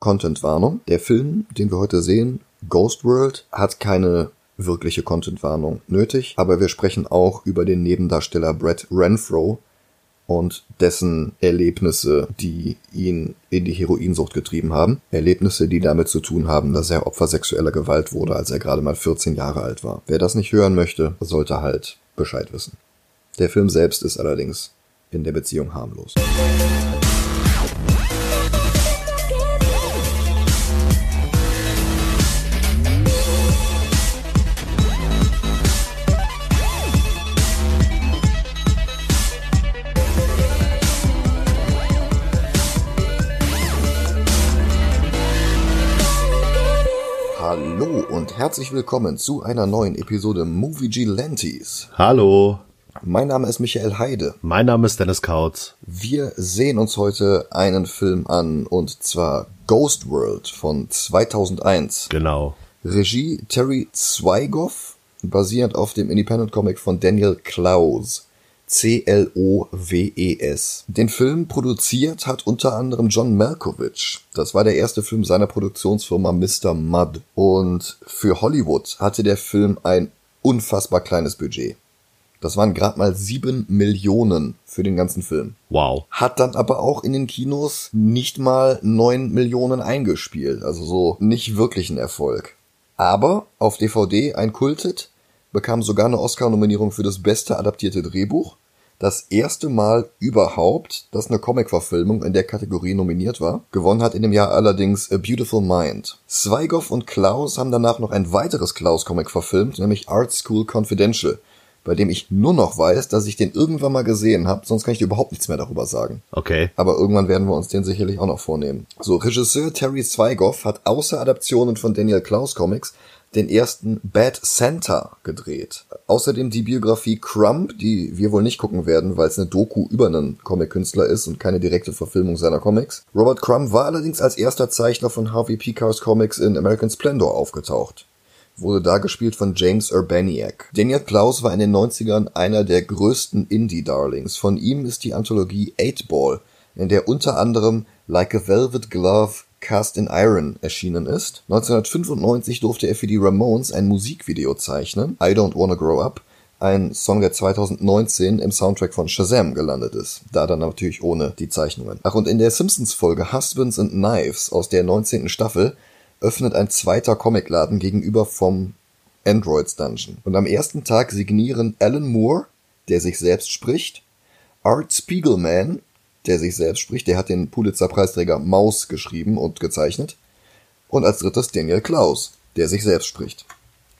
Contentwarnung. Der Film, den wir heute sehen, Ghost World, hat keine wirkliche Contentwarnung nötig, aber wir sprechen auch über den Nebendarsteller Brett Renfro und dessen Erlebnisse, die ihn in die Heroinsucht getrieben haben. Erlebnisse, die damit zu tun haben, dass er Opfer sexueller Gewalt wurde, als er gerade mal 14 Jahre alt war. Wer das nicht hören möchte, sollte halt Bescheid wissen. Der Film selbst ist allerdings in der Beziehung harmlos. Herzlich willkommen zu einer neuen Episode Movie Gelantes. Hallo, Mein Name ist Michael Heide. mein Name ist Dennis Kautz. Wir sehen uns heute einen Film an und zwar Ghost World von 2001. Genau. Regie Terry Zweigoff, basierend auf dem Independent Comic von Daniel Klaus. C-L-O-W-E-S. Den Film produziert hat unter anderem John Malkovich. Das war der erste Film seiner Produktionsfirma Mr. Mudd. Und für Hollywood hatte der Film ein unfassbar kleines Budget. Das waren gerade mal sieben Millionen für den ganzen Film. Wow. Hat dann aber auch in den Kinos nicht mal neun Millionen eingespielt. Also so nicht wirklich ein Erfolg. Aber auf DVD ein Kulthit, bekam sogar eine Oscar-Nominierung für das beste adaptierte Drehbuch. Das erste Mal überhaupt, dass eine Comic-Verfilmung in der Kategorie nominiert war. Gewonnen hat in dem Jahr allerdings A Beautiful Mind. Zweigoff und Klaus haben danach noch ein weiteres Klaus-Comic verfilmt, nämlich Art School Confidential, bei dem ich nur noch weiß, dass ich den irgendwann mal gesehen habe, sonst kann ich dir überhaupt nichts mehr darüber sagen. Okay. Aber irgendwann werden wir uns den sicherlich auch noch vornehmen. So, Regisseur Terry Zweigoff hat außer Adaptionen von Daniel Klaus Comics den ersten Bad Santa gedreht. Außerdem die Biografie Crumb, die wir wohl nicht gucken werden, weil es eine Doku über einen Comic-Künstler ist und keine direkte Verfilmung seiner Comics. Robert Crumb war allerdings als erster Zeichner von Harvey Pekars Comics in American Splendor aufgetaucht wurde da gespielt von James Urbaniak. Daniel Klaus war in den 90ern einer der größten Indie-Darlings. Von ihm ist die Anthologie 8 Ball, in der unter anderem Like a Velvet Glove Cast in Iron erschienen ist. 1995 durfte er für die Ramones ein Musikvideo zeichnen, I Don't Wanna Grow Up, ein Song, der 2019 im Soundtrack von Shazam gelandet ist. Da dann natürlich ohne die Zeichnungen. Ach, und in der Simpsons-Folge Husbands and Knives aus der 19. Staffel öffnet ein zweiter Comicladen gegenüber vom Androids Dungeon. Und am ersten Tag signieren Alan Moore, der sich selbst spricht, Art Spiegelman, der sich selbst spricht, der hat den Pulitzer-Preisträger Maus geschrieben und gezeichnet, und als drittes Daniel Klaus, der sich selbst spricht.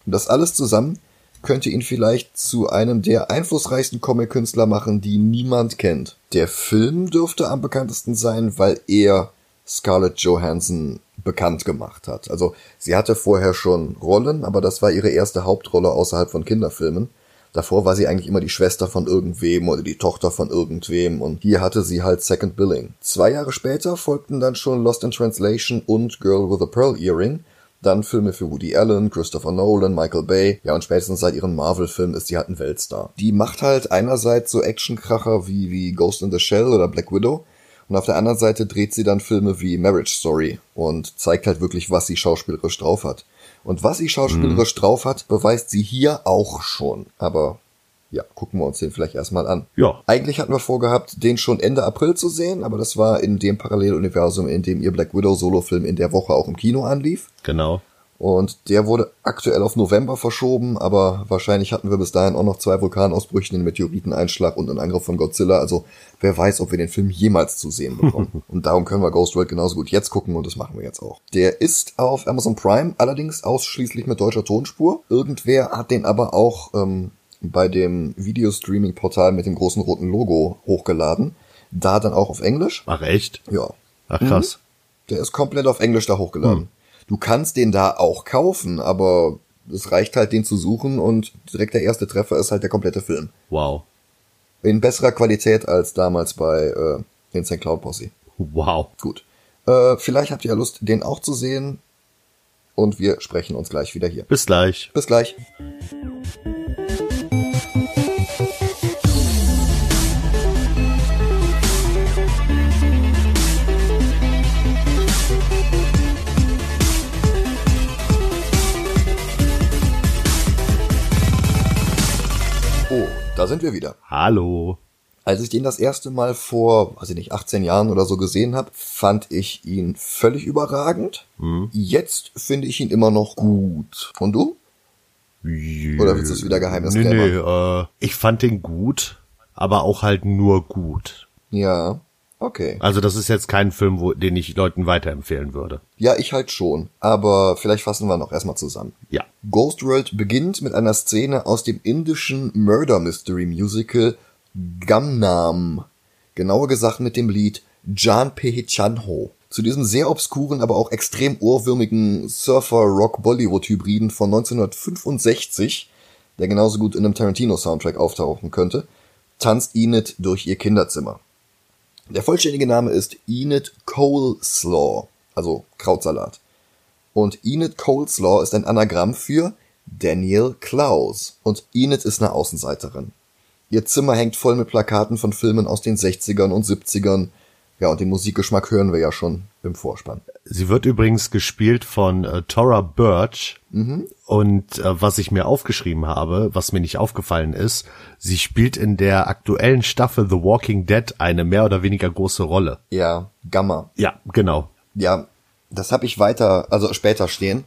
Und das alles zusammen könnte ihn vielleicht zu einem der einflussreichsten Comic-Künstler machen, die niemand kennt. Der Film dürfte am bekanntesten sein, weil er Scarlett Johansson bekannt gemacht hat. Also sie hatte vorher schon Rollen, aber das war ihre erste Hauptrolle außerhalb von Kinderfilmen. Davor war sie eigentlich immer die Schwester von irgendwem oder die Tochter von irgendwem und hier hatte sie halt Second Billing. Zwei Jahre später folgten dann schon Lost in Translation und Girl with a Pearl Earring. Dann Filme für Woody Allen, Christopher Nolan, Michael Bay. Ja, und spätestens seit ihren Marvel-Filmen ist sie halt ein Weltstar. Die macht halt einerseits so Actionkracher wie, wie Ghost in the Shell oder Black Widow. Und auf der anderen Seite dreht sie dann Filme wie Marriage Story und zeigt halt wirklich, was sie schauspielerisch drauf hat. Und was sie schauspielerisch mhm. drauf hat, beweist sie hier auch schon. Aber ja, gucken wir uns den vielleicht erstmal an. Ja. Eigentlich hatten wir vorgehabt, den schon Ende April zu sehen, aber das war in dem Paralleluniversum, in dem ihr Black Widow Solo-Film in der Woche auch im Kino anlief. Genau. Und der wurde aktuell auf November verschoben, aber wahrscheinlich hatten wir bis dahin auch noch zwei Vulkanausbrüche, einen Meteoriteneinschlag und einen Angriff von Godzilla. Also wer weiß, ob wir den Film jemals zu sehen bekommen. und darum können wir Ghost World genauso gut jetzt gucken und das machen wir jetzt auch. Der ist auf Amazon Prime, allerdings ausschließlich mit deutscher Tonspur. Irgendwer hat den aber auch ähm, bei dem Videostreaming-Portal mit dem großen roten Logo hochgeladen. Da dann auch auf Englisch. Ach echt? Ja. Ach krass. Der ist komplett auf Englisch da hochgeladen. Hm. Du kannst den da auch kaufen, aber es reicht halt, den zu suchen und direkt der erste Treffer ist halt der komplette Film. Wow. In besserer Qualität als damals bei äh, Insane Cloud Posse. Wow. Gut. Äh, vielleicht habt ihr ja Lust, den auch zu sehen. Und wir sprechen uns gleich wieder hier. Bis gleich. Bis gleich. Da sind wir wieder. Hallo. Als ich den das erste Mal vor, weiß ich nicht, 18 Jahren oder so gesehen habe, fand ich ihn völlig überragend. Jetzt finde ich ihn immer noch gut. Und du? Oder willst du es wieder Geheimnis Nee, nee, äh, ich fand den gut, aber auch halt nur gut. Ja, okay. Also das ist jetzt kein Film, wo, den ich Leuten weiterempfehlen würde. Ja, ich halt schon. Aber vielleicht fassen wir noch erstmal zusammen. Ja. Ghost World beginnt mit einer Szene aus dem indischen Murder Mystery Musical Gamnam. Genauer gesagt mit dem Lied Jan Pehichanho. Zu diesem sehr obskuren, aber auch extrem ohrwürmigen Surfer-Rock-Bollywood-Hybriden von 1965, der genauso gut in einem Tarantino-Soundtrack auftauchen könnte, tanzt Enid durch ihr Kinderzimmer. Der vollständige Name ist Enid Coleslaw, also Krautsalat. Und Enid Coleslaw ist ein Anagramm für Daniel Klaus. Und Enid ist eine Außenseiterin. Ihr Zimmer hängt voll mit Plakaten von Filmen aus den 60ern und 70ern. Ja, und den Musikgeschmack hören wir ja schon im Vorspann. Sie wird übrigens gespielt von äh, Tora Birch. Und äh, was ich mir aufgeschrieben habe, was mir nicht aufgefallen ist, sie spielt in der aktuellen Staffel The Walking Dead eine mehr oder weniger große Rolle. Ja, Gamma. Ja, genau. Ja, das habe ich weiter, also später stehen.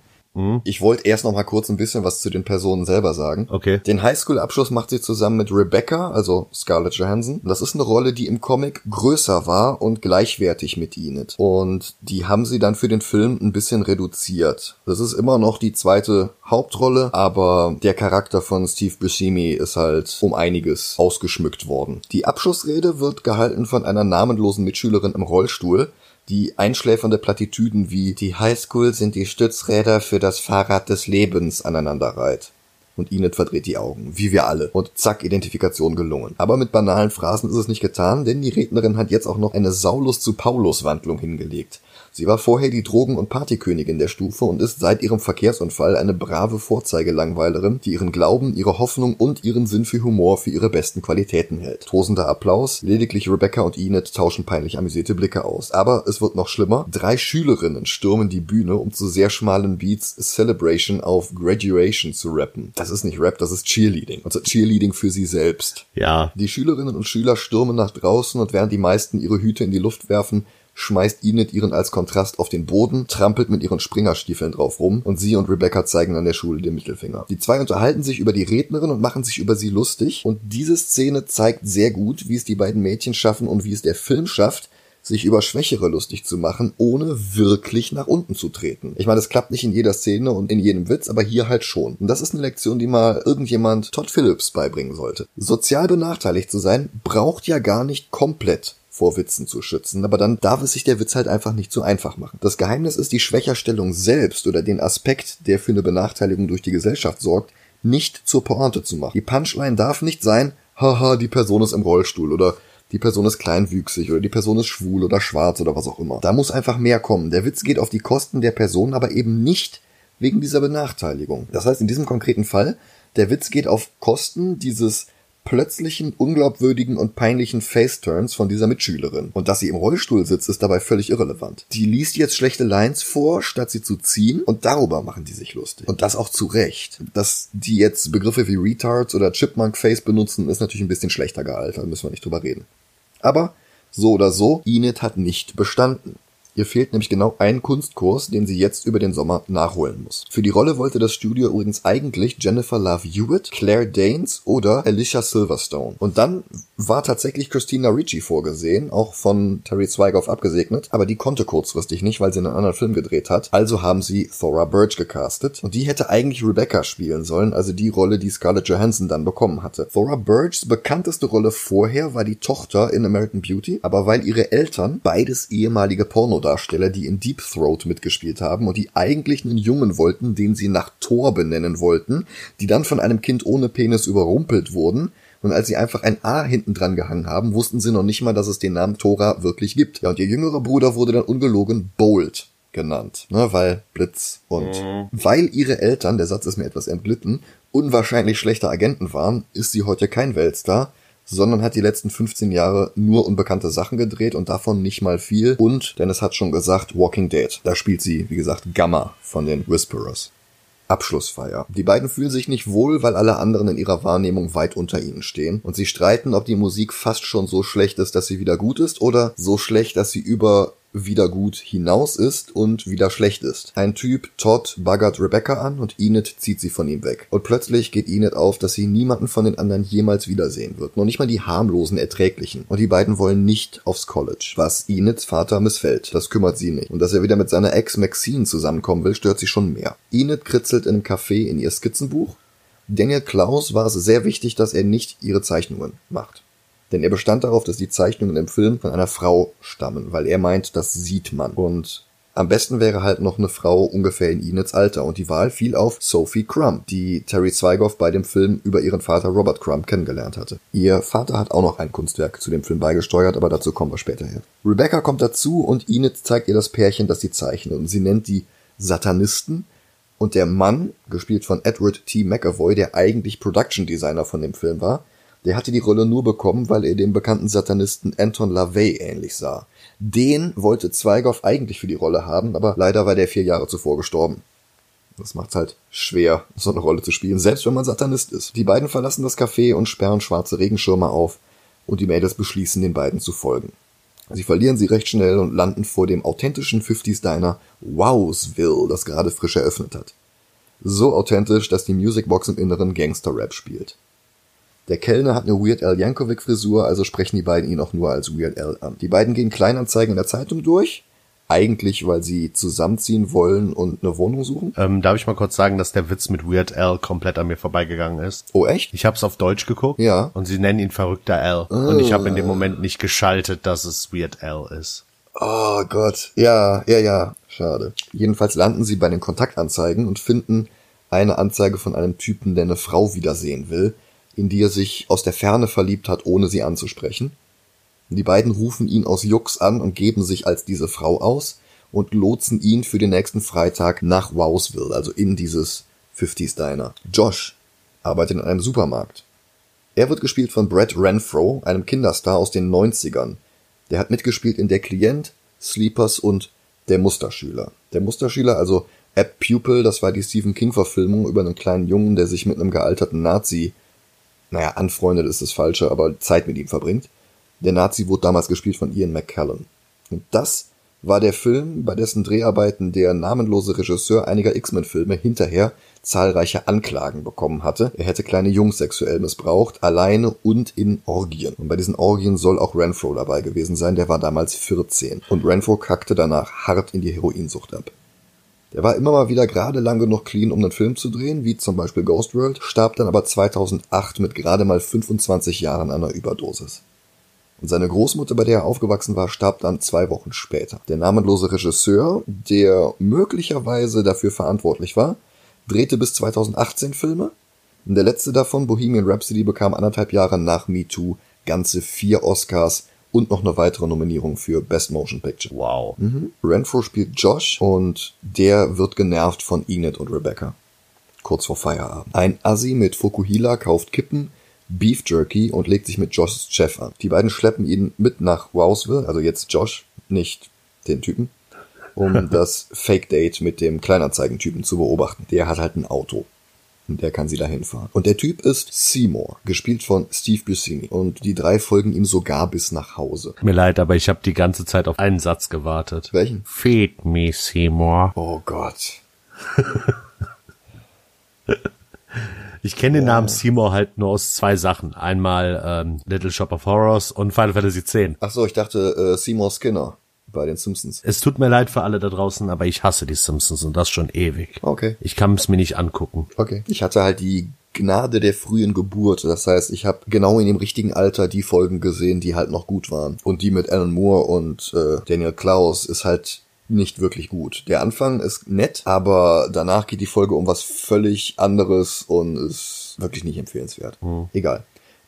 Ich wollte erst noch mal kurz ein bisschen was zu den Personen selber sagen. Okay. Den Highschool-Abschluss macht sie zusammen mit Rebecca, also Scarlett Johansson. Das ist eine Rolle, die im Comic größer war und gleichwertig mit Enid. Und die haben sie dann für den Film ein bisschen reduziert. Das ist immer noch die zweite Hauptrolle, aber der Charakter von Steve Buscemi ist halt um einiges ausgeschmückt worden. Die Abschlussrede wird gehalten von einer namenlosen Mitschülerin im Rollstuhl, die einschläfernde Plattitüden wie die Highschool sind die Stützräder für das Fahrrad des Lebens aneinanderreiht. Und Enid verdreht die Augen, wie wir alle. Und zack, Identifikation gelungen. Aber mit banalen Phrasen ist es nicht getan, denn die Rednerin hat jetzt auch noch eine Saulus zu Paulus Wandlung hingelegt. Sie war vorher die Drogen- und Partykönigin der Stufe und ist seit ihrem Verkehrsunfall eine brave Vorzeigelangweilerin, die ihren Glauben, ihre Hoffnung und ihren Sinn für Humor für ihre besten Qualitäten hält. Tosender Applaus, lediglich Rebecca und Enid tauschen peinlich amüsierte Blicke aus. Aber es wird noch schlimmer. Drei Schülerinnen stürmen die Bühne, um zu sehr schmalen Beats Celebration auf Graduation zu rappen. Das ist nicht Rap, das ist Cheerleading. Also Cheerleading für sie selbst. Ja, Die Schülerinnen und Schüler stürmen nach draußen und während die meisten ihre Hüte in die Luft werfen, schmeißt Enid ihren als Kontrast auf den Boden, trampelt mit ihren Springerstiefeln drauf rum und sie und Rebecca zeigen an der Schule den Mittelfinger. Die zwei unterhalten sich über die Rednerin und machen sich über sie lustig und diese Szene zeigt sehr gut, wie es die beiden Mädchen schaffen und wie es der Film schafft, sich über Schwächere lustig zu machen, ohne wirklich nach unten zu treten. Ich meine, das klappt nicht in jeder Szene und in jedem Witz, aber hier halt schon. Und das ist eine Lektion, die mal irgendjemand Todd Phillips beibringen sollte. Sozial benachteiligt zu sein, braucht ja gar nicht komplett vor Witzen zu schützen, aber dann darf es sich der Witz halt einfach nicht so einfach machen. Das Geheimnis ist die Schwächerstellung selbst oder den Aspekt, der für eine Benachteiligung durch die Gesellschaft sorgt, nicht zur Pointe zu machen. Die Punchline darf nicht sein, haha, die Person ist im Rollstuhl oder die Person ist kleinwüchsig oder die Person ist schwul oder schwarz oder was auch immer. Da muss einfach mehr kommen. Der Witz geht auf die Kosten der Person, aber eben nicht wegen dieser Benachteiligung. Das heißt, in diesem konkreten Fall, der Witz geht auf Kosten dieses plötzlichen, unglaubwürdigen und peinlichen Face-Turns von dieser Mitschülerin. Und dass sie im Rollstuhl sitzt, ist dabei völlig irrelevant. Die liest jetzt schlechte Lines vor, statt sie zu ziehen, und darüber machen die sich lustig. Und das auch zu Recht. Dass die jetzt Begriffe wie Retards oder Chipmunk-Face benutzen, ist natürlich ein bisschen schlechter gealtert, müssen wir nicht drüber reden. Aber so oder so, Enid hat nicht bestanden. Ihr fehlt nämlich genau ein Kunstkurs, den sie jetzt über den Sommer nachholen muss. Für die Rolle wollte das Studio übrigens eigentlich Jennifer Love Hewitt, Claire Danes oder Alicia Silverstone. Und dann war tatsächlich Christina Ricci vorgesehen, auch von Terry Zweigoff abgesegnet, aber die konnte kurzfristig nicht, weil sie einen anderen Film gedreht hat. Also haben sie Thora Birch gecastet und die hätte eigentlich Rebecca spielen sollen, also die Rolle, die Scarlett Johansson dann bekommen hatte. Thora Birchs bekannteste Rolle vorher war die Tochter in American Beauty, aber weil ihre Eltern beides ehemalige Pornodarsteller, die in Deep Throat mitgespielt haben und die eigentlich einen Jungen wollten, den sie nach Thor benennen wollten, die dann von einem Kind ohne Penis überrumpelt wurden, und als sie einfach ein A hinten dran gehangen haben, wussten sie noch nicht mal, dass es den Namen Tora wirklich gibt. Ja, und ihr jüngerer Bruder wurde dann ungelogen Bold genannt, ne, weil Blitz. Und weil ihre Eltern, der Satz ist mir etwas entglitten, unwahrscheinlich schlechte Agenten waren, ist sie heute kein Weltstar, sondern hat die letzten 15 Jahre nur unbekannte Sachen gedreht und davon nicht mal viel. Und, Dennis hat schon gesagt, Walking Dead. Da spielt sie, wie gesagt, Gamma von den Whisperers. Abschlussfeier. Die beiden fühlen sich nicht wohl, weil alle anderen in ihrer Wahrnehmung weit unter ihnen stehen und sie streiten, ob die Musik fast schon so schlecht ist, dass sie wieder gut ist oder so schlecht, dass sie über wieder gut hinaus ist und wieder schlecht ist. Ein Typ, Todd, baggert Rebecca an und Enid zieht sie von ihm weg. Und plötzlich geht Enid auf, dass sie niemanden von den anderen jemals wiedersehen wird. Noch nicht mal die harmlosen, erträglichen. Und die beiden wollen nicht aufs College. Was Enids Vater missfällt. Das kümmert sie nicht. Und dass er wieder mit seiner Ex Maxine zusammenkommen will, stört sie schon mehr. Enid kritzelt in einem Café in ihr Skizzenbuch. Daniel Klaus war es sehr wichtig, dass er nicht ihre Zeichnungen macht denn er bestand darauf, dass die Zeichnungen im Film von einer Frau stammen, weil er meint, das sieht man. Und am besten wäre halt noch eine Frau ungefähr in Enids Alter und die Wahl fiel auf Sophie Crumb, die Terry Zweigoff bei dem Film über ihren Vater Robert Crumb kennengelernt hatte. Ihr Vater hat auch noch ein Kunstwerk zu dem Film beigesteuert, aber dazu kommen wir später her. Rebecca kommt dazu und Enid zeigt ihr das Pärchen, das sie zeichnet und sie nennt die Satanisten und der Mann, gespielt von Edward T. McAvoy, der eigentlich Production Designer von dem Film war, der hatte die Rolle nur bekommen, weil er dem bekannten Satanisten Anton LaVey ähnlich sah. Den wollte Zweigoff eigentlich für die Rolle haben, aber leider war der vier Jahre zuvor gestorben. Das macht's halt schwer, so eine Rolle zu spielen, selbst wenn man Satanist ist. Die beiden verlassen das Café und sperren schwarze Regenschirme auf, und die Mädels beschließen, den beiden zu folgen. Sie verlieren sie recht schnell und landen vor dem authentischen 50s Diner Wowsville, das gerade frisch eröffnet hat. So authentisch, dass die Musicbox im Inneren Gangster-Rap spielt. Der Kellner hat eine Weird Al Yankovic Frisur, also sprechen die beiden ihn auch nur als Weird Al an. Die beiden gehen Kleinanzeigen in der Zeitung durch. Eigentlich, weil sie zusammenziehen wollen und eine Wohnung suchen. Ähm, darf ich mal kurz sagen, dass der Witz mit Weird Al komplett an mir vorbeigegangen ist? Oh, echt? Ich hab's auf Deutsch geguckt. Ja. Und sie nennen ihn verrückter Al. Oh. Und ich habe in dem Moment nicht geschaltet, dass es Weird Al ist. Oh Gott. Ja, ja, ja. Schade. Jedenfalls landen sie bei den Kontaktanzeigen und finden eine Anzeige von einem Typen, der eine Frau wiedersehen will in die er sich aus der Ferne verliebt hat, ohne sie anzusprechen. Die beiden rufen ihn aus Jux an und geben sich als diese Frau aus und lotsen ihn für den nächsten Freitag nach Wowsville, also in dieses 50s Diner. Josh arbeitet in einem Supermarkt. Er wird gespielt von Brett Renfro, einem Kinderstar aus den 90ern. Der hat mitgespielt in Der Klient, Sleepers und Der Musterschüler. Der Musterschüler, also App Pupil, das war die Stephen King Verfilmung über einen kleinen Jungen, der sich mit einem gealterten Nazi naja, anfreundet ist das Falsche, aber Zeit mit ihm verbringt. Der Nazi wurde damals gespielt von Ian McKellen. Und das war der Film, bei dessen Dreharbeiten der namenlose Regisseur einiger X-Men-Filme hinterher zahlreiche Anklagen bekommen hatte. Er hätte kleine Jungs sexuell missbraucht, alleine und in Orgien. Und bei diesen Orgien soll auch Renfro dabei gewesen sein, der war damals 14. Und Renfro kackte danach hart in die Heroinsucht ab. Der war immer mal wieder gerade lang genug clean, um einen Film zu drehen, wie zum Beispiel Ghost World, starb dann aber 2008 mit gerade mal 25 Jahren einer Überdosis. Und seine Großmutter, bei der er aufgewachsen war, starb dann zwei Wochen später. Der namenlose Regisseur, der möglicherweise dafür verantwortlich war, drehte bis 2018 Filme. Und der letzte davon, Bohemian Rhapsody, bekam anderthalb Jahre nach Me Too ganze vier Oscars und noch eine weitere Nominierung für Best Motion Picture. Wow. Mhm. Renfro spielt Josh und der wird genervt von Enid und Rebecca. Kurz vor Feierabend. Ein Assi mit Fukuhila kauft Kippen, Beef Jerky und legt sich mit Joshs Chef an. Die beiden schleppen ihn mit nach Wowsville, also jetzt Josh, nicht den Typen, um das Fake Date mit dem Kleinanzeigentypen zu beobachten. Der hat halt ein Auto. Und der kann sie dahin fahren. Und der Typ ist Seymour, gespielt von Steve Buscemi. Und die drei folgen ihm sogar bis nach Hause. Mir leid, aber ich habe die ganze Zeit auf einen Satz gewartet. Welchen? Feed me, Seymour. Oh Gott. Ich kenne den Namen Seymour halt nur aus zwei Sachen. Einmal ähm, Little Shop of Horrors und Final Fantasy X. Ach so, ich dachte äh, Seymour Skinner bei den Simpsons. Es tut mir leid für alle da draußen, aber ich hasse die Simpsons und das schon ewig. Okay. Ich kann es mir nicht angucken. Okay. Ich hatte halt die Gnade der frühen Geburt. Das heißt, ich habe genau in dem richtigen Alter die Folgen gesehen, die halt noch gut waren. Und die mit Alan Moore und äh, Daniel Klaus ist halt nicht wirklich gut. Der Anfang ist nett, aber danach geht die Folge um was völlig anderes und ist wirklich nicht empfehlenswert. Mhm. Egal.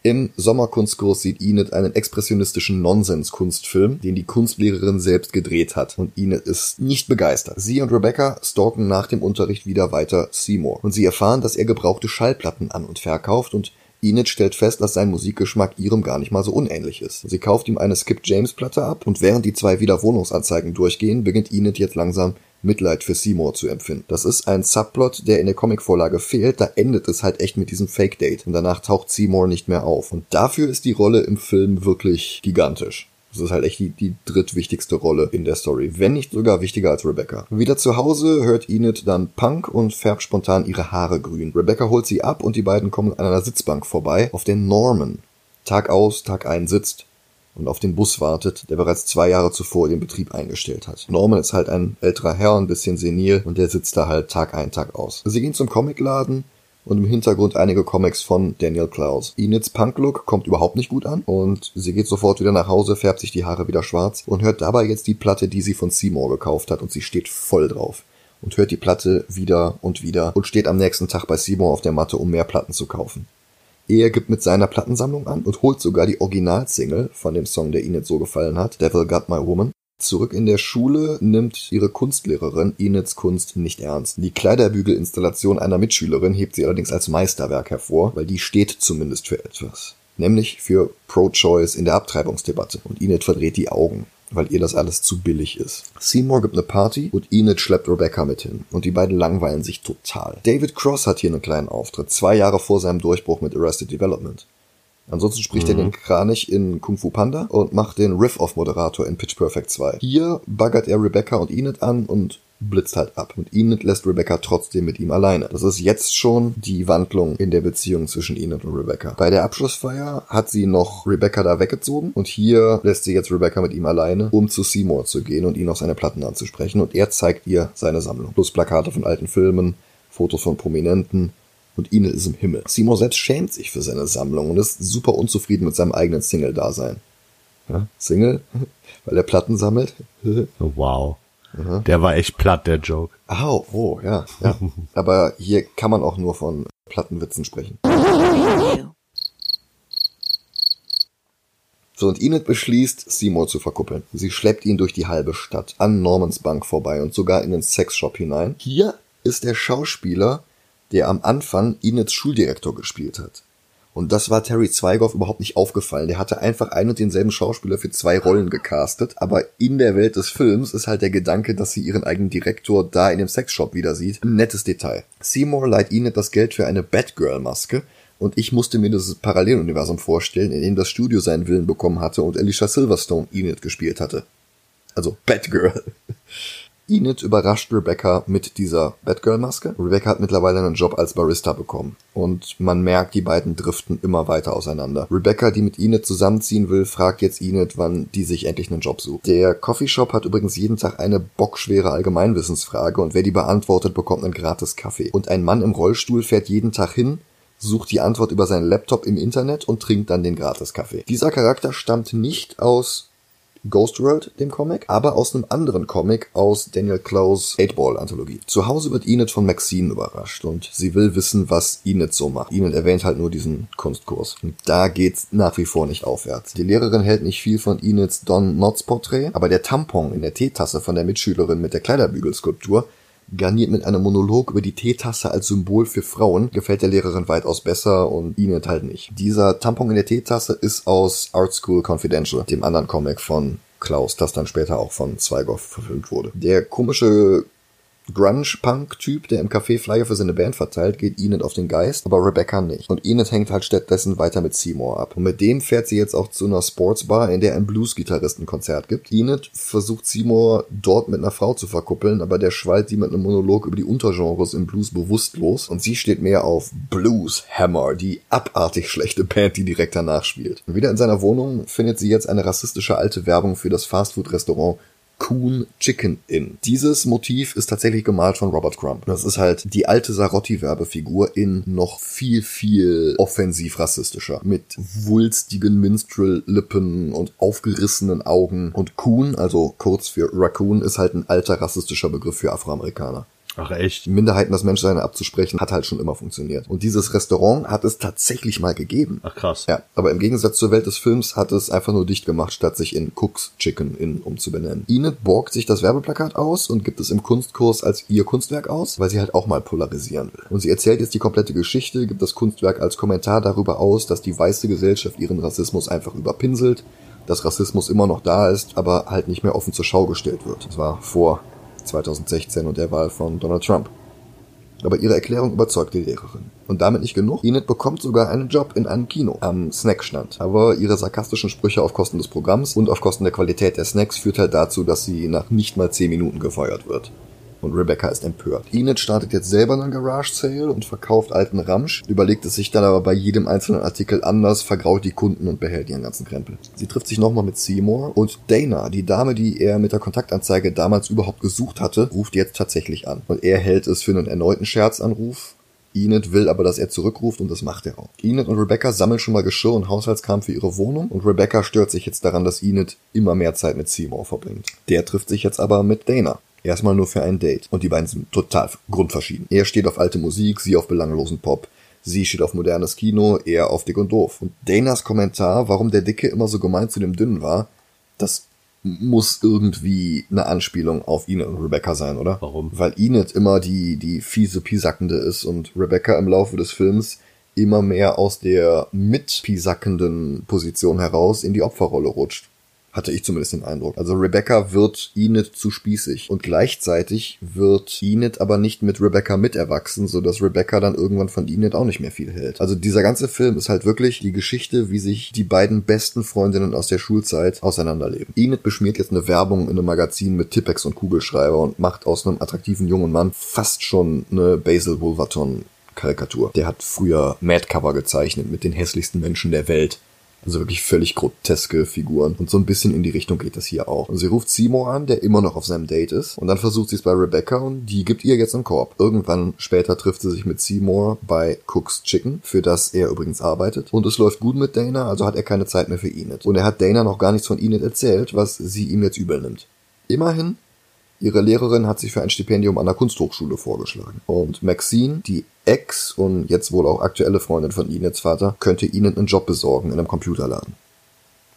Im Sommerkunstkurs sieht Enid einen expressionistischen Nonsens-Kunstfilm, den die Kunstlehrerin selbst gedreht hat. Und Enid ist nicht begeistert. Sie und Rebecca stalken nach dem Unterricht wieder weiter Seymour. Und sie erfahren, dass er gebrauchte Schallplatten an- und verkauft und Enid stellt fest, dass sein Musikgeschmack ihrem gar nicht mal so unähnlich ist. Sie kauft ihm eine Skip James Platte ab und während die zwei wieder Wohnungsanzeigen durchgehen, beginnt Enid jetzt langsam Mitleid für Seymour zu empfinden. Das ist ein Subplot, der in der Comicvorlage fehlt. Da endet es halt echt mit diesem Fake-Date. Und danach taucht Seymour nicht mehr auf. Und dafür ist die Rolle im Film wirklich gigantisch. Das ist halt echt die, die drittwichtigste Rolle in der Story, wenn nicht sogar wichtiger als Rebecca. Wieder zu Hause hört Enid dann Punk und färbt spontan ihre Haare grün. Rebecca holt sie ab und die beiden kommen an einer Sitzbank vorbei, auf der Norman Tag aus, Tag ein sitzt und auf den Bus wartet, der bereits zwei Jahre zuvor den Betrieb eingestellt hat. Norman ist halt ein älterer Herr, ein bisschen senil und der sitzt da halt Tag ein, Tag aus. Sie gehen zum Comicladen und im Hintergrund einige Comics von Daniel Klaus. Enid's Punk-Look kommt überhaupt nicht gut an und sie geht sofort wieder nach Hause, färbt sich die Haare wieder schwarz und hört dabei jetzt die Platte, die sie von Seymour gekauft hat und sie steht voll drauf und hört die Platte wieder und wieder und steht am nächsten Tag bei Seymour auf der Matte, um mehr Platten zu kaufen. Er gibt mit seiner Plattensammlung an und holt sogar die Originalsingle von dem Song, der Enid so gefallen hat, Devil Got My Woman. Zurück in der Schule nimmt ihre Kunstlehrerin Enids Kunst nicht ernst. Die Kleiderbügelinstallation einer Mitschülerin hebt sie allerdings als Meisterwerk hervor, weil die steht zumindest für etwas. Nämlich für Pro-Choice in der Abtreibungsdebatte. Und Enid verdreht die Augen weil ihr das alles zu billig ist. Seymour gibt eine Party und Enid schleppt Rebecca mit hin. Und die beiden langweilen sich total. David Cross hat hier einen kleinen Auftritt, zwei Jahre vor seinem Durchbruch mit Arrested Development. Ansonsten spricht mhm. er den Kranich in Kung Fu Panda und macht den Riff-Off-Moderator in Pitch Perfect 2. Hier baggert er Rebecca und Enid an und blitzt halt ab. Und Enid lässt Rebecca trotzdem mit ihm alleine. Das ist jetzt schon die Wandlung in der Beziehung zwischen Enid und Rebecca. Bei der Abschlussfeier hat sie noch Rebecca da weggezogen und hier lässt sie jetzt Rebecca mit ihm alleine, um zu Seymour zu gehen und ihn auf seine Platten anzusprechen. Und er zeigt ihr seine Sammlung. Plus Plakate von alten Filmen, Fotos von Prominenten, und Enid ist im Himmel. Seymour selbst schämt sich für seine Sammlung und ist super unzufrieden mit seinem eigenen Single-Dasein. Ja, Single? Weil er Platten sammelt? wow. Mhm. Der war echt platt, der Joke. Au, oh, ja, ja. Aber hier kann man auch nur von Plattenwitzen sprechen. So, und Enid beschließt, Seymour zu verkuppeln. Sie schleppt ihn durch die halbe Stadt, an Normans Bank vorbei und sogar in den Sexshop hinein. Hier ist der Schauspieler, der am Anfang Enid's Schuldirektor gespielt hat. Und das war Terry Zweigoff überhaupt nicht aufgefallen. Der hatte einfach einen und denselben Schauspieler für zwei Rollen gecastet. Aber in der Welt des Films ist halt der Gedanke, dass sie ihren eigenen Direktor da in dem Sexshop wieder sieht. Ein nettes Detail. Seymour leiht Enid das Geld für eine Batgirl-Maske. Und ich musste mir dieses Paralleluniversum vorstellen, in dem das Studio seinen Willen bekommen hatte und Alicia Silverstone Enid gespielt hatte. Also Batgirl. Enid überrascht Rebecca mit dieser Batgirl-Maske. Rebecca hat mittlerweile einen Job als Barista bekommen. Und man merkt, die beiden driften immer weiter auseinander. Rebecca, die mit Enid zusammenziehen will, fragt jetzt Enid, wann die sich endlich einen Job sucht. Der Coffeeshop hat übrigens jeden Tag eine bockschwere Allgemeinwissensfrage und wer die beantwortet, bekommt einen gratis Kaffee. Und ein Mann im Rollstuhl fährt jeden Tag hin, sucht die Antwort über seinen Laptop im Internet und trinkt dann den Gratis-Kaffee. Dieser Charakter stammt nicht aus Ghost World, dem Comic, aber aus einem anderen Comic aus Daniel Close 8-Ball-Anthologie. Zu Hause wird Enid von Maxine überrascht und sie will wissen, was Enid so macht. Enid erwähnt halt nur diesen Kunstkurs. Und da geht's nach wie vor nicht aufwärts. Die Lehrerin hält nicht viel von Enids Don Knotts Porträt, aber der Tampon in der Teetasse von der Mitschülerin mit der Kleiderbügelskulptur garniert mit einem Monolog über die Teetasse als Symbol für Frauen, gefällt der Lehrerin weitaus besser und ihnen halt nicht. Dieser Tampon in der Teetasse ist aus Art School Confidential, dem anderen Comic von Klaus, das dann später auch von Zweigoff verfilmt wurde. Der komische Grunge-Punk-Typ, der im Café Flyer für seine Band verteilt, geht Enid auf den Geist, aber Rebecca nicht. Und Enid hängt halt stattdessen weiter mit Seymour ab. Und mit dem fährt sie jetzt auch zu einer Sportsbar, in der ein Blues-Gitarristen-Konzert gibt. Enid versucht Seymour dort mit einer Frau zu verkuppeln, aber der schwallt sie mit einem Monolog über die Untergenres im Blues bewusstlos. Und sie steht mehr auf Blues Hammer, die abartig schlechte Band, die direkt danach spielt. Und wieder in seiner Wohnung findet sie jetzt eine rassistische alte Werbung für das Fastfood-Restaurant Coon Chicken Inn. Dieses Motiv ist tatsächlich gemalt von Robert Crumb. Das ist halt die alte Sarotti-Werbefigur in noch viel, viel offensiv rassistischer. Mit wulstigen Minstrel-Lippen und aufgerissenen Augen. Und Coon, also kurz für Raccoon, ist halt ein alter rassistischer Begriff für Afroamerikaner. Ach echt? Minderheiten das Menschsein abzusprechen, hat halt schon immer funktioniert. Und dieses Restaurant hat es tatsächlich mal gegeben. Ach krass. Ja, aber im Gegensatz zur Welt des Films hat es einfach nur dicht gemacht, statt sich in Cooks Chicken Inn umzubenennen. Enid borgt sich das Werbeplakat aus und gibt es im Kunstkurs als ihr Kunstwerk aus, weil sie halt auch mal polarisieren will. Und sie erzählt jetzt die komplette Geschichte, gibt das Kunstwerk als Kommentar darüber aus, dass die weiße Gesellschaft ihren Rassismus einfach überpinselt, dass Rassismus immer noch da ist, aber halt nicht mehr offen zur Schau gestellt wird. Das war vor 2016 und der Wahl von Donald Trump. Aber ihre Erklärung überzeugt die Lehrerin. Und damit nicht genug. Enid bekommt sogar einen Job in einem Kino am Snackstand. Aber ihre sarkastischen Sprüche auf Kosten des Programms und auf Kosten der Qualität der Snacks führt halt dazu, dass sie nach nicht mal 10 Minuten gefeuert wird und Rebecca ist empört. Enid startet jetzt selber einen Garage Sale und verkauft alten Ramsch, überlegt es sich dann aber bei jedem einzelnen Artikel anders, vergraut die Kunden und behält ihren ganzen Krempel. Sie trifft sich nochmal mit Seymour und Dana, die Dame, die er mit der Kontaktanzeige damals überhaupt gesucht hatte, ruft jetzt tatsächlich an. Und er hält es für einen erneuten Scherzanruf, Enid will aber, dass er zurückruft und das macht er auch. Enid und Rebecca sammeln schon mal Geschirr und Haushaltskram für ihre Wohnung und Rebecca stört sich jetzt daran, dass Enid immer mehr Zeit mit Seymour verbringt. Der trifft sich jetzt aber mit Dana. Erstmal nur für ein Date. Und die beiden sind total grundverschieden. Er steht auf alte Musik, sie auf belanglosen Pop. Sie steht auf modernes Kino, er auf dick und doof. Und Danas Kommentar, warum der Dicke immer so gemein zu dem Dünnen war, das muss irgendwie eine Anspielung auf Enid und Rebecca sein, oder? Warum? Weil Enid immer die, die fiese Pisackende ist und Rebecca im Laufe des Films immer mehr aus der mitpisackenden Position heraus in die Opferrolle rutscht. Hatte ich zumindest den Eindruck. Also Rebecca wird Enid zu spießig. Und gleichzeitig wird Enid aber nicht mit Rebecca miterwachsen, sodass Rebecca dann irgendwann von Enid auch nicht mehr viel hält. Also dieser ganze Film ist halt wirklich die Geschichte, wie sich die beiden besten Freundinnen aus der Schulzeit auseinanderleben. Enid beschmiert jetzt eine Werbung in einem Magazin mit Tippex und Kugelschreiber und macht aus einem attraktiven jungen Mann fast schon eine Basil Wolverton Karikatur. Der hat früher Madcover gezeichnet mit den hässlichsten Menschen der Welt. Also wirklich völlig groteske Figuren. Und so ein bisschen in die Richtung geht das hier auch. Und sie ruft Seymour an, der immer noch auf seinem Date ist. Und dann versucht sie es bei Rebecca und die gibt ihr jetzt einen Korb. Irgendwann später trifft sie sich mit Seymour bei Cook's Chicken, für das er übrigens arbeitet. Und es läuft gut mit Dana, also hat er keine Zeit mehr für Enid. Und er hat Dana noch gar nichts von Enid erzählt, was sie ihm jetzt übel nimmt. Immerhin Ihre Lehrerin hat sich für ein Stipendium an der Kunsthochschule vorgeschlagen. Und Maxine, die Ex und jetzt wohl auch aktuelle Freundin von Enid's Vater, könnte Enid einen Job besorgen in einem Computerladen.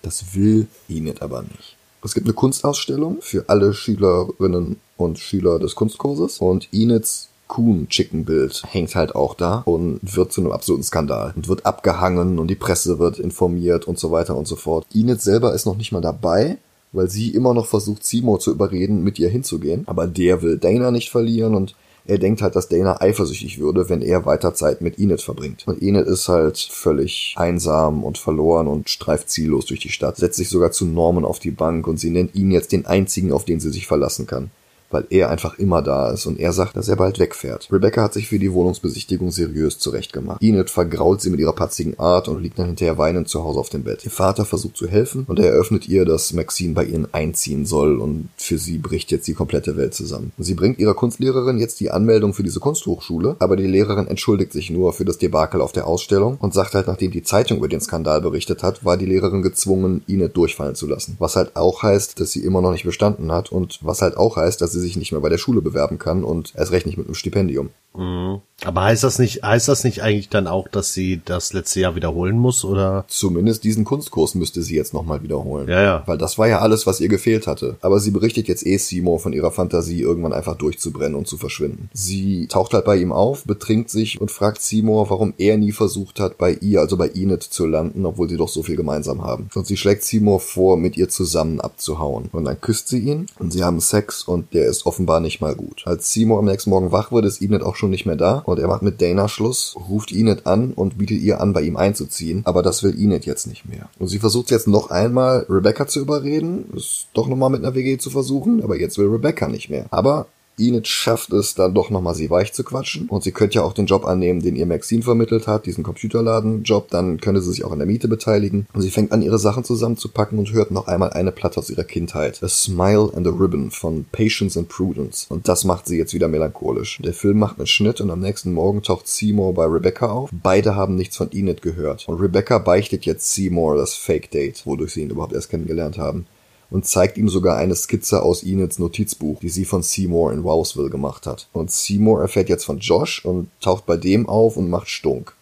Das will Enid aber nicht. Es gibt eine Kunstausstellung für alle Schülerinnen und Schüler des Kunstkurses und Enid's Kuhn Chicken Bild hängt halt auch da und wird zu einem absoluten Skandal und wird abgehangen und die Presse wird informiert und so weiter und so fort. Enid selber ist noch nicht mal dabei, weil sie immer noch versucht, Seymour zu überreden, mit ihr hinzugehen. Aber der will Dana nicht verlieren und er denkt halt, dass Dana eifersüchtig würde, wenn er weiter Zeit mit Enid verbringt. Und Enid ist halt völlig einsam und verloren und streift ziellos durch die Stadt, setzt sich sogar zu Norman auf die Bank und sie nennt ihn jetzt den einzigen, auf den sie sich verlassen kann weil er einfach immer da ist und er sagt, dass er bald wegfährt. Rebecca hat sich für die Wohnungsbesichtigung seriös zurechtgemacht. Enid vergrault sie mit ihrer patzigen Art und liegt dann hinterher weinend zu Hause auf dem Bett. Ihr Vater versucht zu helfen und er eröffnet ihr, dass Maxine bei ihnen einziehen soll und für sie bricht jetzt die komplette Welt zusammen. Sie bringt ihrer Kunstlehrerin jetzt die Anmeldung für diese Kunsthochschule, aber die Lehrerin entschuldigt sich nur für das Debakel auf der Ausstellung und sagt halt, nachdem die Zeitung über den Skandal berichtet hat, war die Lehrerin gezwungen, Enid durchfallen zu lassen. Was halt auch heißt, dass sie immer noch nicht bestanden hat und was halt auch heißt, dass sie sich nicht mehr bei der Schule bewerben kann und erst recht nicht mit einem Stipendium. Mhm. Aber heißt das nicht, heißt das nicht eigentlich dann auch, dass sie das letzte Jahr wiederholen muss, oder? Zumindest diesen Kunstkurs müsste sie jetzt nochmal wiederholen. Ja, ja. Weil das war ja alles, was ihr gefehlt hatte. Aber sie berichtet jetzt eh Seymour von ihrer Fantasie, irgendwann einfach durchzubrennen und zu verschwinden. Sie taucht halt bei ihm auf, betrinkt sich und fragt Seymour, warum er nie versucht hat, bei ihr, also bei Enid zu landen, obwohl sie doch so viel gemeinsam haben. Und sie schlägt Seymour vor, mit ihr zusammen abzuhauen. Und dann küsst sie ihn und sie haben Sex und der ist offenbar nicht mal gut. Als Seymour am nächsten Morgen wach wird, ist Enid auch schon nicht mehr da und er macht mit Dana Schluss, ruft Enid an und bietet ihr an, bei ihm einzuziehen, aber das will Enid jetzt nicht mehr. Und sie versucht jetzt noch einmal, Rebecca zu überreden, es doch nochmal mit einer WG zu versuchen, aber jetzt will Rebecca nicht mehr. Aber Enid schafft es dann doch nochmal, sie weich zu quatschen. Und sie könnte ja auch den Job annehmen, den ihr Maxine vermittelt hat, diesen Computerladen-Job. Dann könnte sie sich auch an der Miete beteiligen. Und sie fängt an, ihre Sachen zusammenzupacken und hört noch einmal eine Platte aus ihrer Kindheit. A Smile and a Ribbon von Patience and Prudence. Und das macht sie jetzt wieder melancholisch. Der Film macht einen Schnitt und am nächsten Morgen taucht Seymour bei Rebecca auf. Beide haben nichts von Enid gehört. Und Rebecca beichtet jetzt Seymour das Fake-Date, wodurch sie ihn überhaupt erst kennengelernt haben und zeigt ihm sogar eine Skizze aus Enids Notizbuch, die sie von Seymour in Wowsville gemacht hat. Und Seymour erfährt jetzt von Josh und taucht bei dem auf und macht Stunk.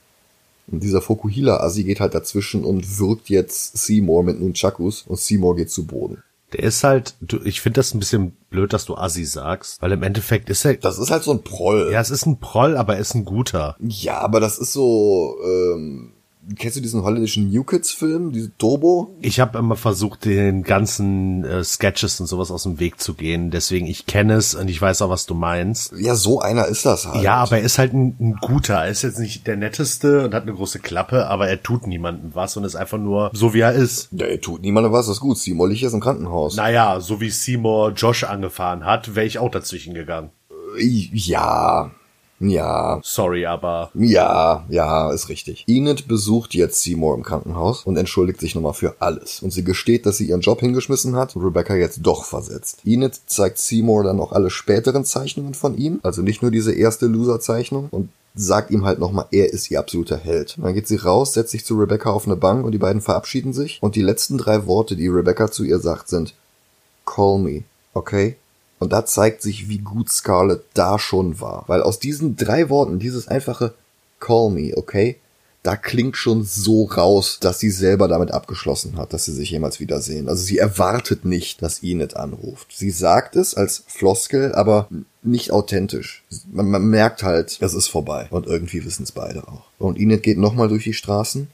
Und dieser Fokuhila-Assi geht halt dazwischen und wirkt jetzt Seymour mit Nunchakus und Seymour geht zu Boden. Der ist halt, du, ich finde das ein bisschen blöd, dass du Assi sagst, weil im Endeffekt ist er. Das ist halt so ein Proll. Ja, es ist ein Proll, aber er ist ein guter. Ja, aber das ist so, ähm, kennst du diesen holländischen New Kids Film, diese Turbo? Ich habe immer versucht, den ganzen äh, Sketches und sowas aus dem Weg zu gehen. Deswegen, ich kenne es und ich weiß auch, was du meinst. Ja, so einer ist das halt. Ja, aber er ist halt ein, ein guter. Er ist jetzt nicht der netteste und hat eine große Klappe, aber er tut niemandem was und ist einfach nur so, wie er ist. Ja, er tut niemandem was, das ist gut. Seymour liegt jetzt im Krankenhaus. Naja, so wie Seymour Josh angefahren hat, wäre ich auch dazwischen gegangen. Äh, Ja, ja, Sorry, aber ja, ja, ist richtig. Enid besucht jetzt Seymour im Krankenhaus und entschuldigt sich nochmal für alles. Und sie gesteht, dass sie ihren Job hingeschmissen hat und Rebecca jetzt doch versetzt. Enid zeigt Seymour dann auch alle späteren Zeichnungen von ihm, also nicht nur diese erste Loser-Zeichnung und sagt ihm halt nochmal, er ist ihr absoluter Held. Dann geht sie raus, setzt sich zu Rebecca auf eine Bank und die beiden verabschieden sich. Und die letzten drei Worte, die Rebecca zu ihr sagt, sind Call me, okay? Und da zeigt sich, wie gut Scarlett da schon war. Weil aus diesen drei Worten, dieses einfache Call me, okay? Da klingt schon so raus, dass sie selber damit abgeschlossen hat, dass sie sich jemals wiedersehen. Also sie erwartet nicht, dass Enid anruft. Sie sagt es als Floskel, aber nicht authentisch. Man, man merkt halt, es ist vorbei. Und irgendwie wissen es beide auch. Und Enid geht nochmal durch die Straßen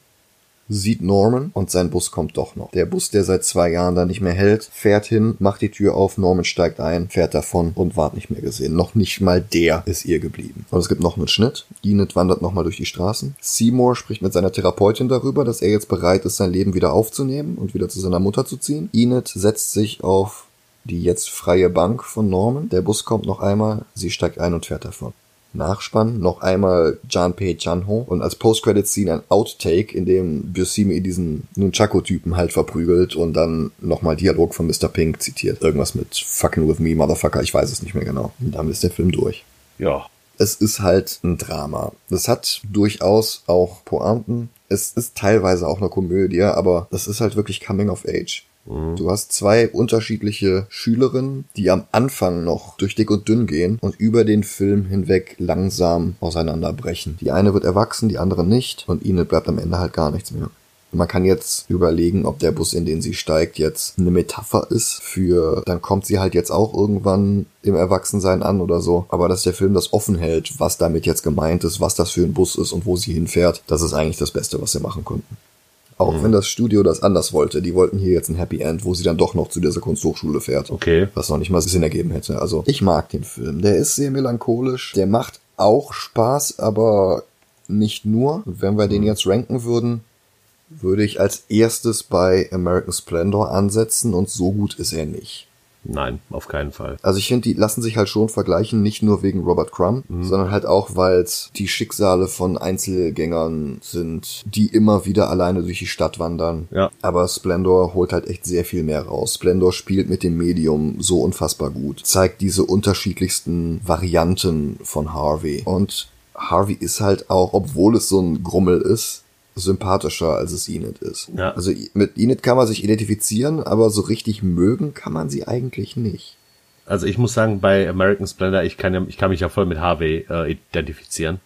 sieht Norman und sein Bus kommt doch noch. Der Bus, der seit zwei Jahren da nicht mehr hält, fährt hin, macht die Tür auf, Norman steigt ein, fährt davon und ward nicht mehr gesehen. Noch nicht mal der ist ihr geblieben. Und es gibt noch einen Schnitt. Enid wandert nochmal durch die Straßen. Seymour spricht mit seiner Therapeutin darüber, dass er jetzt bereit ist, sein Leben wieder aufzunehmen und wieder zu seiner Mutter zu ziehen. Enid setzt sich auf die jetzt freie Bank von Norman. Der Bus kommt noch einmal, sie steigt ein und fährt davon. Nachspann noch einmal Janpei Chanho und als Post-Credit-Scene ein Outtake, in dem Buscemi diesen Nunchaku-Typen halt verprügelt und dann nochmal Dialog von Mr. Pink zitiert. Irgendwas mit fucking with me, motherfucker, ich weiß es nicht mehr genau. Und damit ist der Film durch. ja. Es ist halt ein Drama. Es hat durchaus auch Pointen. Es ist teilweise auch eine Komödie, aber das ist halt wirklich Coming of Age. Du hast zwei unterschiedliche Schülerinnen, die am Anfang noch durch dick und dünn gehen und über den Film hinweg langsam auseinanderbrechen. Die eine wird erwachsen, die andere nicht und ihnen bleibt am Ende halt gar nichts mehr. Man kann jetzt überlegen, ob der Bus, in den sie steigt, jetzt eine Metapher ist für, dann kommt sie halt jetzt auch irgendwann im Erwachsensein an oder so. Aber dass der Film das offen hält, was damit jetzt gemeint ist, was das für ein Bus ist und wo sie hinfährt, das ist eigentlich das Beste, was sie machen konnten. Auch wenn das Studio das anders wollte. Die wollten hier jetzt ein Happy End, wo sie dann doch noch zu dieser Kunsthochschule fährt. Okay. Was noch nicht mal Sinn ergeben hätte. Also, ich mag den Film. Der ist sehr melancholisch. Der macht auch Spaß, aber nicht nur. Wenn wir den jetzt ranken würden, würde ich als erstes bei American Splendor ansetzen und so gut ist er nicht. Nein, auf keinen Fall. Also ich finde, die lassen sich halt schon vergleichen, nicht nur wegen Robert Crumb, sondern halt auch, weil es die Schicksale von Einzelgängern sind, die immer wieder alleine durch die Stadt wandern. Ja. Aber Splendor holt halt echt sehr viel mehr raus. Splendor spielt mit dem Medium so unfassbar gut, zeigt diese unterschiedlichsten Varianten von Harvey. Und Harvey ist halt auch, obwohl es so ein Grummel ist, sympathischer, als es Enid ist. Ja. Also mit Enid kann man sich identifizieren, aber so richtig mögen kann man sie eigentlich nicht. Also ich muss sagen, bei American Splendor, ich kann ja, ich kann mich ja voll mit Harvey äh, identifizieren.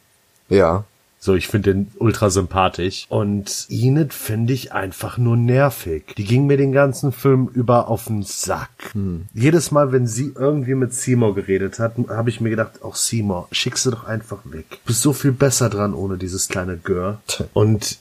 Ja. So, ich finde den ultra sympathisch. Und Enid finde ich einfach nur nervig. Die ging mir den ganzen Film über auf den Sack. Jedes Mal, wenn sie irgendwie mit Seymour geredet hat, habe ich mir gedacht, auch Seymour, schick sie doch einfach weg. Du bist so viel besser dran ohne dieses kleine Gör. Und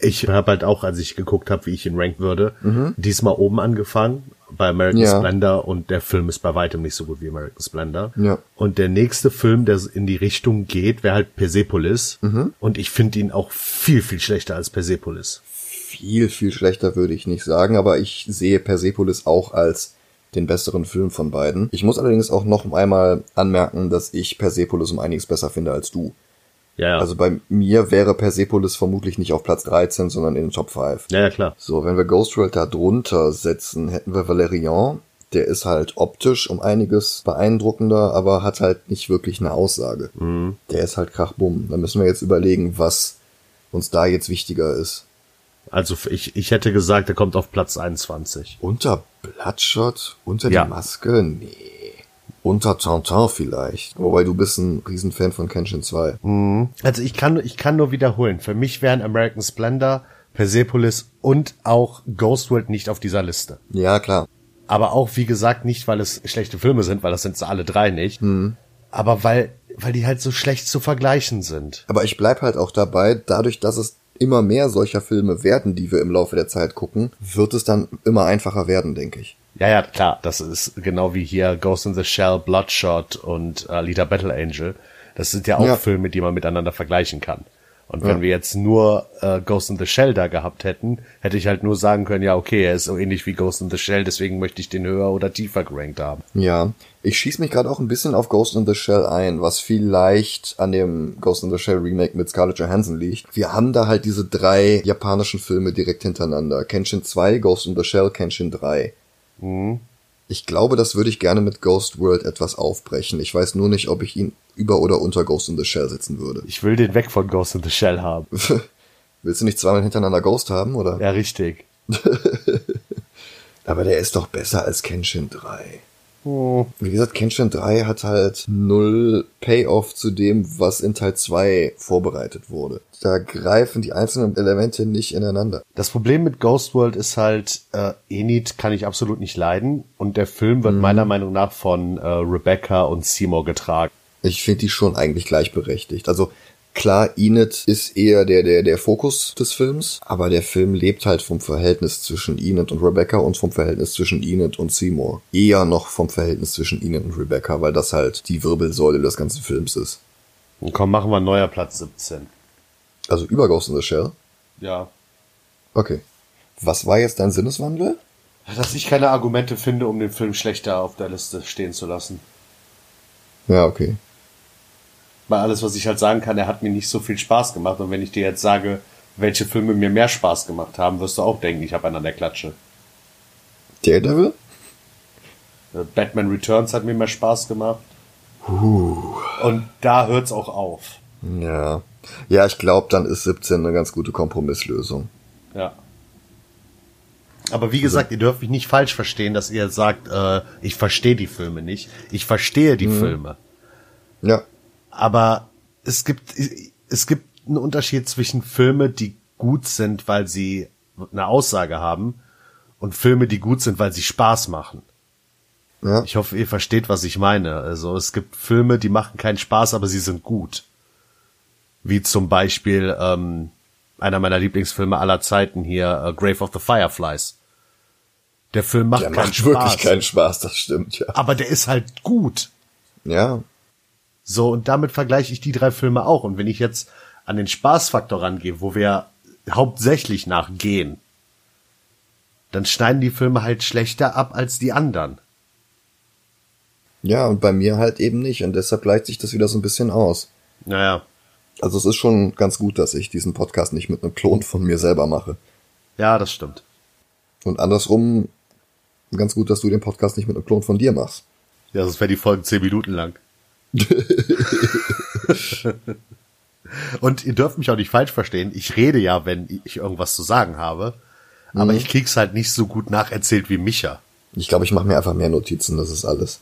ich habe halt auch, als ich geguckt habe, wie ich ihn ranken würde, diesmal oben angefangen bei American Ja. Splendor und der Film ist bei weitem nicht so gut wie American Splendor. Ja. Und der nächste Film, der in die Richtung geht, wäre halt Persepolis. Und ich finde ihn auch viel, viel schlechter als Persepolis. Viel, viel schlechter würde ich nicht sagen, aber ich sehe Persepolis auch als den besseren Film von beiden. Ich muss allerdings auch noch einmal anmerken, dass ich Persepolis um einiges besser finde als du. Ja, ja. Also bei mir wäre Persepolis vermutlich nicht auf Platz 13, sondern in den Top 5. ja, ja, klar. So, wenn wir Ghost World da drunter setzen, hätten wir Valerian. Der ist halt optisch um einiges beeindruckender, aber hat halt nicht wirklich eine Aussage. Der ist halt krachbumm. Da müssen wir jetzt überlegen, was uns da jetzt wichtiger ist. Also ich, ich hätte gesagt, er kommt auf Platz 21. Unter Bloodshot? Unter Ja. die Maske? Nee. Unter Tintin vielleicht. Wobei du bist ein Riesenfan von Kenshin 2. Also ich kann, ich kann nur wiederholen. Für mich wären American Splendor, Persepolis und auch Ghost World nicht auf dieser Liste. Ja, klar. Aber auch, wie gesagt, nicht, weil es schlechte Filme sind, weil das sind sie alle drei nicht. Aber weil, weil die halt so schlecht zu vergleichen sind. Aber ich bleib halt auch dabei, dadurch, dass es immer mehr solcher Filme werden, die wir im Laufe der Zeit gucken, wird es dann immer einfacher werden, denke ich. Ja, ja, klar. Das ist genau wie hier Ghost in the Shell, Bloodshot und äh, Lita Battle Angel. Das sind ja auch ja. Filme, die man miteinander vergleichen kann. Und wenn ja. wir jetzt nur äh, Ghost in the Shell da gehabt hätten, hätte ich halt nur sagen können, ja, okay, er ist so ähnlich wie Ghost in the Shell, deswegen möchte ich den höher oder tiefer gerankt haben. Ja, ich schieße mich gerade auch ein bisschen auf Ghost in the Shell ein, was vielleicht an dem Ghost in the Shell Remake mit Scarlett Johansson liegt. Wir haben da halt diese drei japanischen Filme direkt hintereinander. Kenshin 2, Ghost in the Shell, Kenshin 3. Mhm. Ich glaube, das würde ich gerne mit Ghost World etwas aufbrechen. Ich weiß nur nicht, ob ich ihn über oder unter Ghost in the Shell setzen würde. Ich will den weg von Ghost in the Shell haben. Willst du nicht zweimal hintereinander Ghost haben, oder? Ja, richtig. Aber der ist doch besser als Kenshin 3. Oh. Wie gesagt, Kenshin 3 hat halt null Payoff zu dem, was in Teil 2 vorbereitet wurde. Da greifen die einzelnen Elemente nicht ineinander. Das Problem mit Ghost World ist halt, äh, Enid kann ich absolut nicht leiden und der Film wird mhm. meiner Meinung nach von äh, Rebecca und Seymour getragen. Ich finde die schon eigentlich gleichberechtigt. Also Klar, Enid ist eher der, der, der Fokus des Films, aber der Film lebt halt vom Verhältnis zwischen Enid und Rebecca und vom Verhältnis zwischen Enid und Seymour. Eher noch vom Verhältnis zwischen Enid und Rebecca, weil das halt die Wirbelsäule des ganzen Films ist. Und komm, machen wir neuer Platz 17. Also über Ghost in the Shell? Ja. Okay. Was war jetzt dein Sinneswandel? Dass ich keine Argumente finde, um den Film schlechter auf der Liste stehen zu lassen. Ja, okay bei alles, was ich halt sagen kann, er hat mir nicht so viel Spaß gemacht. Und wenn ich dir jetzt sage, welche Filme mir mehr Spaß gemacht haben, wirst du auch denken, ich habe einen an der Klatsche. Daredevil? Äh, Batman Returns hat mir mehr Spaß gemacht. Uh. Und da hört's auch auf. Ja. Ja, ich glaube, dann ist 17 eine ganz gute Kompromisslösung. Ja. Aber wie gesagt, ihr dürft mich nicht falsch verstehen, dass ihr sagt, äh, ich verstehe die Filme nicht. Ich verstehe die mhm. Filme. Ja. Aber es gibt, es gibt einen Unterschied zwischen Filme, die gut sind, weil sie eine Aussage haben und Filme, die gut sind, weil sie Spaß machen. Ja. Ich hoffe, ihr versteht, was ich meine. Also es gibt Filme, die machen keinen Spaß, aber sie sind gut. Wie zum Beispiel ähm, einer meiner Lieblingsfilme aller Zeiten hier, uh, Grave of the Fireflies. Der Film macht der keinen macht Spaß. wirklich keinen Spaß, das stimmt, ja. Aber der ist halt gut. Ja. So, und damit vergleiche ich die drei Filme auch. Und wenn ich jetzt an den Spaßfaktor rangehe, wo wir hauptsächlich nachgehen, dann schneiden die Filme halt schlechter ab als die anderen. Ja, und bei mir halt eben nicht. Und deshalb gleicht sich das wieder so ein bisschen aus. Naja. Also es ist schon ganz gut, dass ich diesen Podcast nicht mit einem Klon von mir selber mache. Ja, das stimmt. Und andersrum ganz gut, dass du den Podcast nicht mit einem Klon von dir machst. Ja, sonst wäre die Folge zehn Minuten lang. Und ihr dürft mich auch nicht falsch verstehen. Ich rede ja, wenn ich irgendwas zu sagen habe. Aber mhm. ich krieg's halt nicht so gut nacherzählt wie Micha. Ich glaube, ich mache mir einfach mehr Notizen, das ist alles.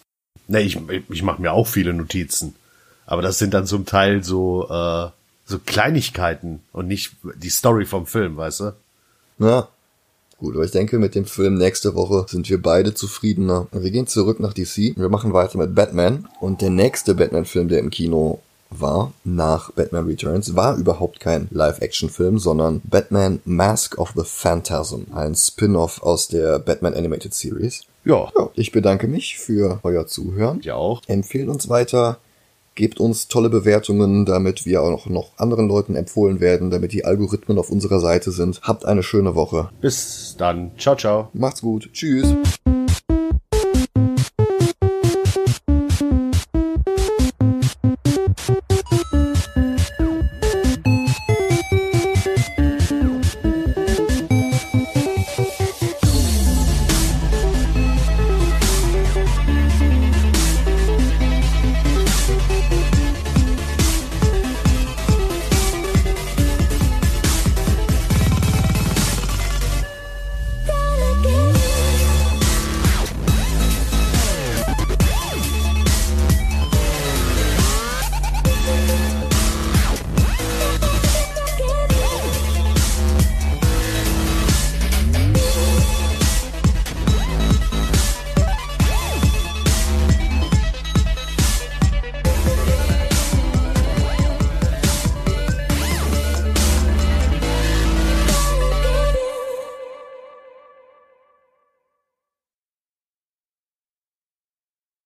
Ne, ich, ich mache mir auch viele Notizen. Aber das sind dann zum Teil so, äh, so Kleinigkeiten und nicht die Story vom Film, weißt du? Ja. Gut, aber ich denke, mit dem Film nächste Woche sind wir beide zufriedener. Wir gehen zurück nach DC. Wir machen weiter mit Batman. Und der nächste Batman-Film, der im Kino war, nach Batman Returns, war überhaupt kein Live-Action-Film, sondern Batman Mask of the Phantasm, ein Spin-off aus der Batman Animated Series. Ja. ja. Ich bedanke mich für euer Zuhören. Ja auch. Empfehlen uns weiter. Gebt uns tolle Bewertungen, damit wir auch noch anderen Leuten empfohlen werden, damit die Algorithmen auf unserer Seite sind. Habt eine schöne Woche. Bis dann. Ciao, ciao. Macht's gut. Tschüss.